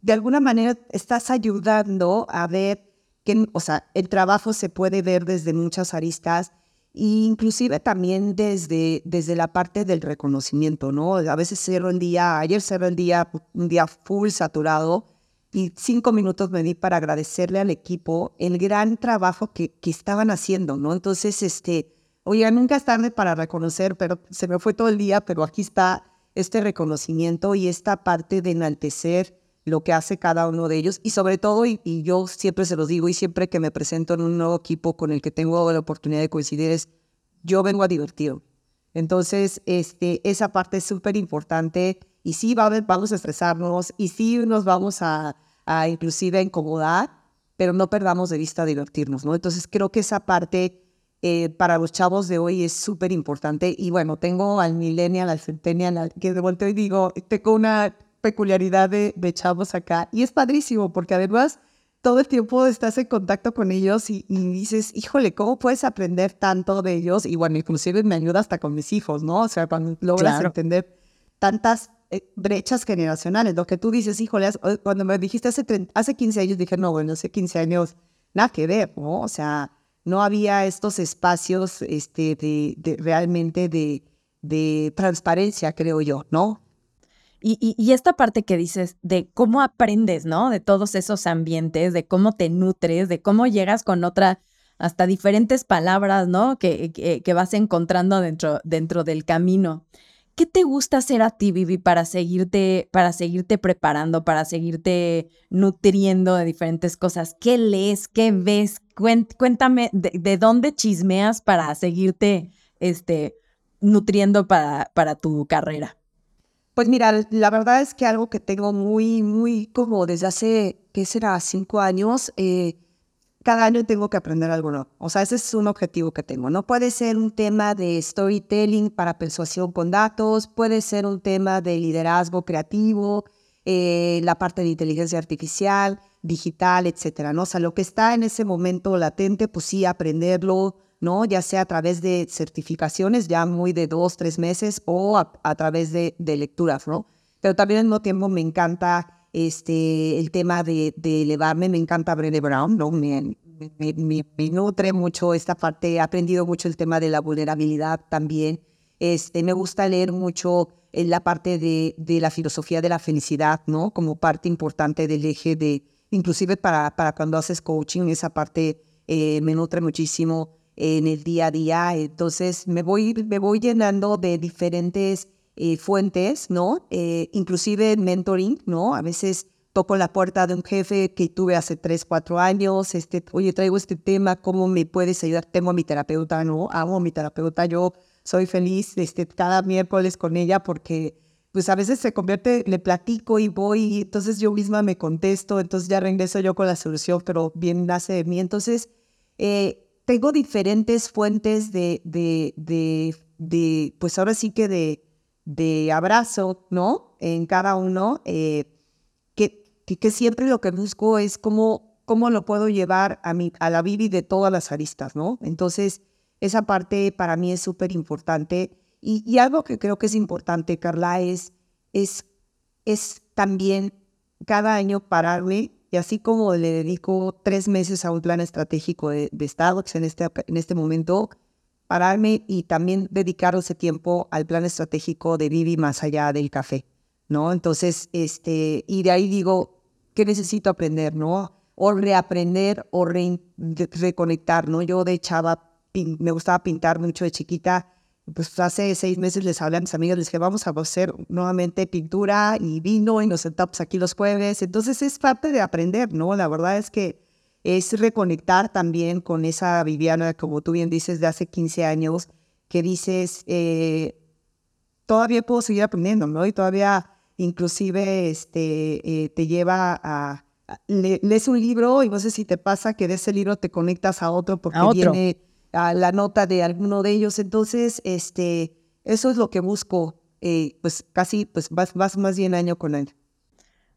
de alguna manera, estás ayudando a ver que, o sea, el trabajo se puede ver desde muchas aristas, e inclusive también desde, desde la parte del reconocimiento, ¿no? A veces cerro el día, ayer cerró el día, un día full saturado, y cinco minutos me di para agradecerle al equipo el gran trabajo que, que estaban haciendo, ¿no? Entonces, este, oiga, nunca es tarde para reconocer, pero se me fue todo el día, pero aquí está este reconocimiento y esta parte de enaltecer lo que hace cada uno de ellos y sobre todo, y, y, yo siempre se los digo y siempre que me presento en un nuevo equipo con el que tengo la oportunidad de coincidir es, yo vengo a divertir. Entonces, este, esa parte es súper importante y sí va a, vamos a estresarnos y sí nos vamos a, a inclusive a incomodar, pero no perdamos de vista divertirnos, ¿no? Entonces, creo que esa parte eh, para los chavos de hoy es súper importante. Y bueno, tengo al millennial, al centennial, que de volteo y digo, tengo una peculiaridad de, de chavos acá y es padrísimo porque además todo el tiempo estás en contacto con ellos y, dices, híjole, ¿cómo puedes aprender tanto de ellos? Y bueno, inclusive me ayuda hasta con mis hijos, ¿no? O sea, cuando logras entender tantas eh, brechas generacionales, lo que tú dices, híjole, cuando me dijiste hace, hace 15 años, dije, no, bueno, hace 15 años, nada que ver, ¿no? O sea, no había estos espacios este, de, de realmente de, de transparencia, creo yo, ¿no? Y, esta parte que dices de cómo aprendes, ¿no? De todos esos ambientes, de cómo te nutres, de cómo llegas con otra, hasta diferentes palabras, ¿no? Que, que, vas encontrando dentro, dentro del camino. ¿Qué te gusta hacer a ti, Vivi, para seguirte, para seguirte preparando, para seguirte nutriendo de diferentes cosas? ¿Qué lees? ¿Qué ves? Cuéntame de, de dónde chismeas para seguirte este, nutriendo para, para tu carrera. Pues mira, la verdad es que algo que tengo muy, muy como desde hace, ¿qué será? Cinco años, eh, cada año tengo que aprender algo nuevo. O sea, ese es un objetivo que tengo. No puede ser un tema de storytelling para persuasión con datos, puede ser un tema de liderazgo creativo, eh, la parte de inteligencia artificial, digital, etcétera. ¿no? O sea, lo que está en ese momento latente, pues sí, aprenderlo, ¿no? Ya sea a través de certificaciones ya muy de dos, tres meses o a, través de, lecturas, ¿no? Pero también al mismo tiempo me encanta este, el tema de, elevarme, me encanta Brené Brown, ¿no? Me, me, nutre mucho esta parte, he aprendido mucho el tema de la vulnerabilidad también. Este, me gusta leer mucho en la parte de, de la filosofía de la felicidad, ¿no? Como parte importante del eje de, inclusive para, para cuando haces coaching, esa parte eh, me nutre muchísimo en el día a día. Entonces me voy, me voy llenando de diferentes eh, fuentes, ¿no? Eh, inclusive mentoring, ¿no? A veces toco la puerta de un jefe que tuve hace tres, cuatro años, este, oye, traigo este tema, ¿cómo me puedes ayudar? Tengo a mi terapeuta, ¿no? Amo a mi terapeuta, yo soy feliz este, cada miércoles con ella porque pues a veces se convierte, le platico y voy, y entonces yo misma me contesto, entonces ya regreso yo con la solución, pero bien nace de mí. Entonces, eh, tengo diferentes fuentes de, de, de, de, pues ahora sí que de, de abrazo, ¿no? En cada uno, eh, que, que, siempre lo que busco es cómo, cómo lo puedo llevar a, mi, a la Bibi de todas las aristas, ¿no? Entonces, esa parte para mí es súper importante. Y, y, algo que creo que es importante, Carla, es, es, es también cada año pararme y así como le dedico tres meses a un plan estratégico de, de Starbucks en este, en este momento, pararme y también dedicar ese tiempo al plan estratégico de Vivi más allá del café, ¿no? Entonces, este, y de ahí digo, ¿qué necesito aprender, no? O reaprender o reconectar, ¿no? Yo de chava me gustaba pintar mucho de chiquita pues hace seis meses les hablé a mis amigas, les dije, vamos a hacer nuevamente pintura y vino y nos sentamos aquí los jueves. Entonces es parte de aprender, ¿no? La verdad es que es reconectar también con esa Viviana, como tú bien dices, de hace 15 años, que dices, eh, todavía puedo seguir aprendiendo, ¿no? Y todavía inclusive este, eh, te lleva a... lees un libro y no sé si te pasa que de ese libro te conectas a otro porque viene la nota de alguno de ellos. Entonces, este, eso es lo que busco, eh, pues casi, pues vas, más bien año con él.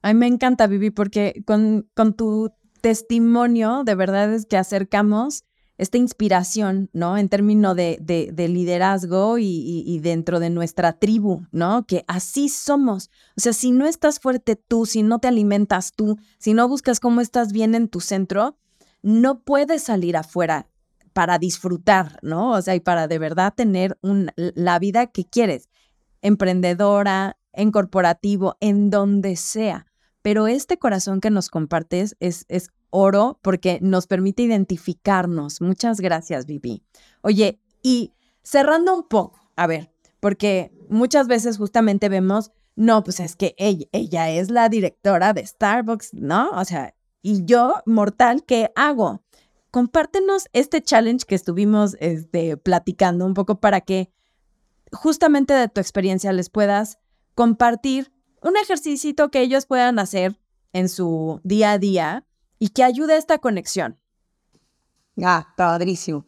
A mí me encanta, Vivi, porque con, con tu testimonio, de verdad es que acercamos esta inspiración, ¿no? En términos de, de, liderazgo y, y, dentro de nuestra tribu, ¿no? Que así somos. O sea, si no estás fuerte tú, si no te alimentas tú, si no buscas cómo estás bien en tu centro, no puedes salir afuera para disfrutar, ¿no? O sea, y para de verdad tener un, la vida que quieres, emprendedora, en corporativo, en donde sea. Pero este corazón que nos compartes es, es oro porque nos permite identificarnos. Muchas gracias, Vivi. Oye, y cerrando un poco, a ver, porque muchas veces justamente vemos, no, pues es que ella, ella es la directora de Starbucks, ¿no? O sea, y yo, mortal, ¿qué hago? Compártenos este challenge que estuvimos este, platicando un poco para que justamente de tu experiencia les puedas compartir un ejercicio que ellos puedan hacer en su día a día y que ayude a esta conexión. Ah, padrísimo.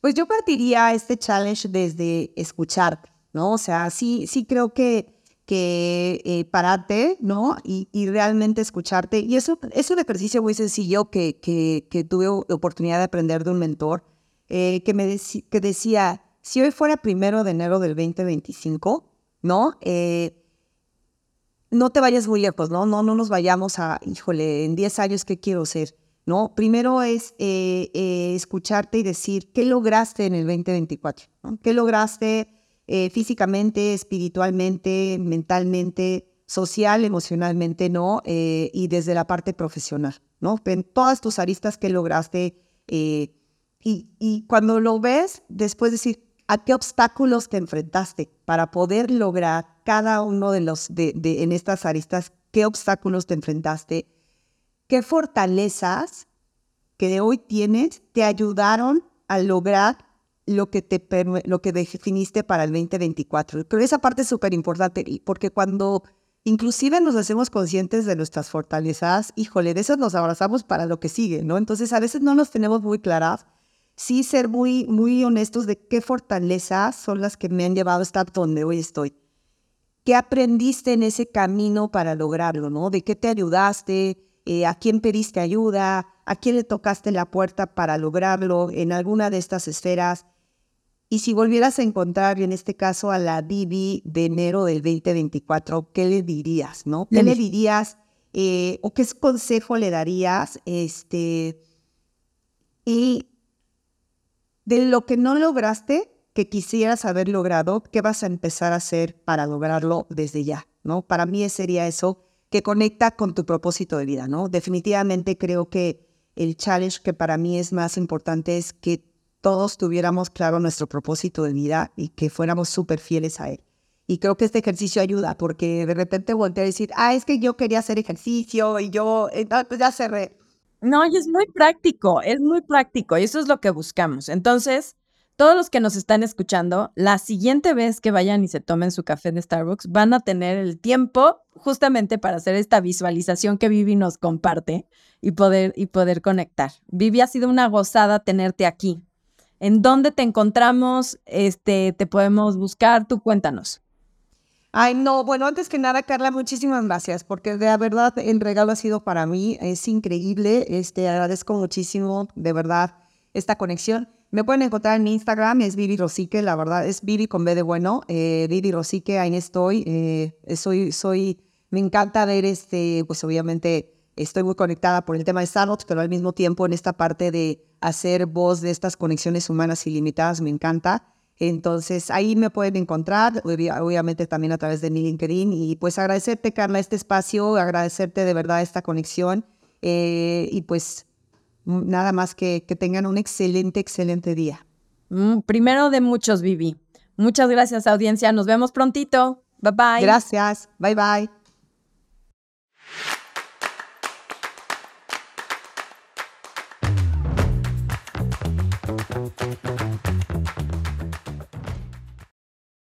Pues yo partiría este challenge desde escucharte, ¿no? O sea, sí, sí creo que, que eh, pararte, ¿no? Y, realmente escucharte. Y eso es un ejercicio muy sencillo que, que, tuve oportunidad de aprender de un mentor eh, que me que decía, si hoy fuera primero de enero del 2025, ¿no? Eh, no te vayas muy lejos, ¿no? No, no nos vayamos a, híjole, en 10 años, ¿qué quiero ser? ¿No? Primero es eh, eh, escucharte y decir, ¿qué lograste en el 2024? ¿Qué lograste eh, físicamente, espiritualmente, mentalmente, social, emocionalmente, ¿no? y desde la parte profesional, ¿no? En todas tus aristas que lograste. Y, y cuando lo ves, después decir, ¿a qué obstáculos te enfrentaste para poder lograr cada uno de los, de, en estas aristas, qué obstáculos te enfrentaste, qué fortalezas que de hoy tienes te ayudaron a lograr lo que, te, lo que definiste para el 2024. Pero esa parte es súper importante porque cuando inclusive nos hacemos conscientes de nuestras fortalezas, híjole, de eso nos abrazamos para lo que sigue, ¿no? Entonces a veces no nos tenemos muy claras. Sí ser muy, muy honestos de qué fortalezas son las que me han llevado a estar donde hoy estoy. ¿Qué aprendiste en ese camino para lograrlo? ¿no? ¿De qué te ayudaste? Eh, ¿A quién pediste ayuda? ¿A quién le tocaste la puerta para lograrlo en alguna de estas esferas? Y si volvieras a encontrar, en este caso, a la Bibi de enero del 2024, ¿qué le dirías? ¿no? ¿Qué le dirías eh, o qué consejo le darías? Este, y de lo que no lograste, que quisieras haber logrado, qué vas a empezar a hacer para lograrlo desde ya, ¿no? Para mí sería eso que conecta con tu propósito de vida, ¿no? Definitivamente creo que el challenge que para mí es más importante es que todos tuviéramos claro nuestro propósito de vida y que fuéramos súper fieles a él. Y creo que este ejercicio ayuda porque de repente voltear a decir, ah, es que yo quería hacer ejercicio y yo, pues ya cerré. No, y es muy práctico, es muy práctico y eso es lo que buscamos. Entonces, todos los que nos están escuchando, la siguiente vez que vayan y se tomen su café de Starbucks, van a tener el tiempo justamente para hacer esta visualización que Vivi nos comparte y poder, y poder conectar. Vivi, ha sido una gozada tenerte aquí. ¿En dónde te encontramos? Este, te podemos buscar, tú cuéntanos. Ay, no, bueno, antes que nada, Carla, muchísimas gracias, porque de verdad el regalo ha sido para mí, es increíble, este, agradezco muchísimo, de verdad, esta conexión. Me pueden encontrar en Instagram, es Vivi Rosique, la verdad, es Vivi con B de bueno, eh, Vivi Rosique, ahí estoy, eh, soy, soy, me encanta ver este, pues obviamente estoy muy conectada por el tema de Starbucks, pero al mismo tiempo en esta parte de hacer voz de estas conexiones humanas ilimitadas, me encanta. Entonces ahí me pueden encontrar, obviamente también a través de mi LinkedIn. Y pues agradecerte, Carla, este espacio, agradecerte de verdad esta conexión. Eh, y pues nada más que, que tengan un excelente, excelente día. Mm, primero de muchos, Vivi. Muchas gracias, audiencia. Nos vemos prontito. Bye bye. Gracias. Bye bye. Thank you.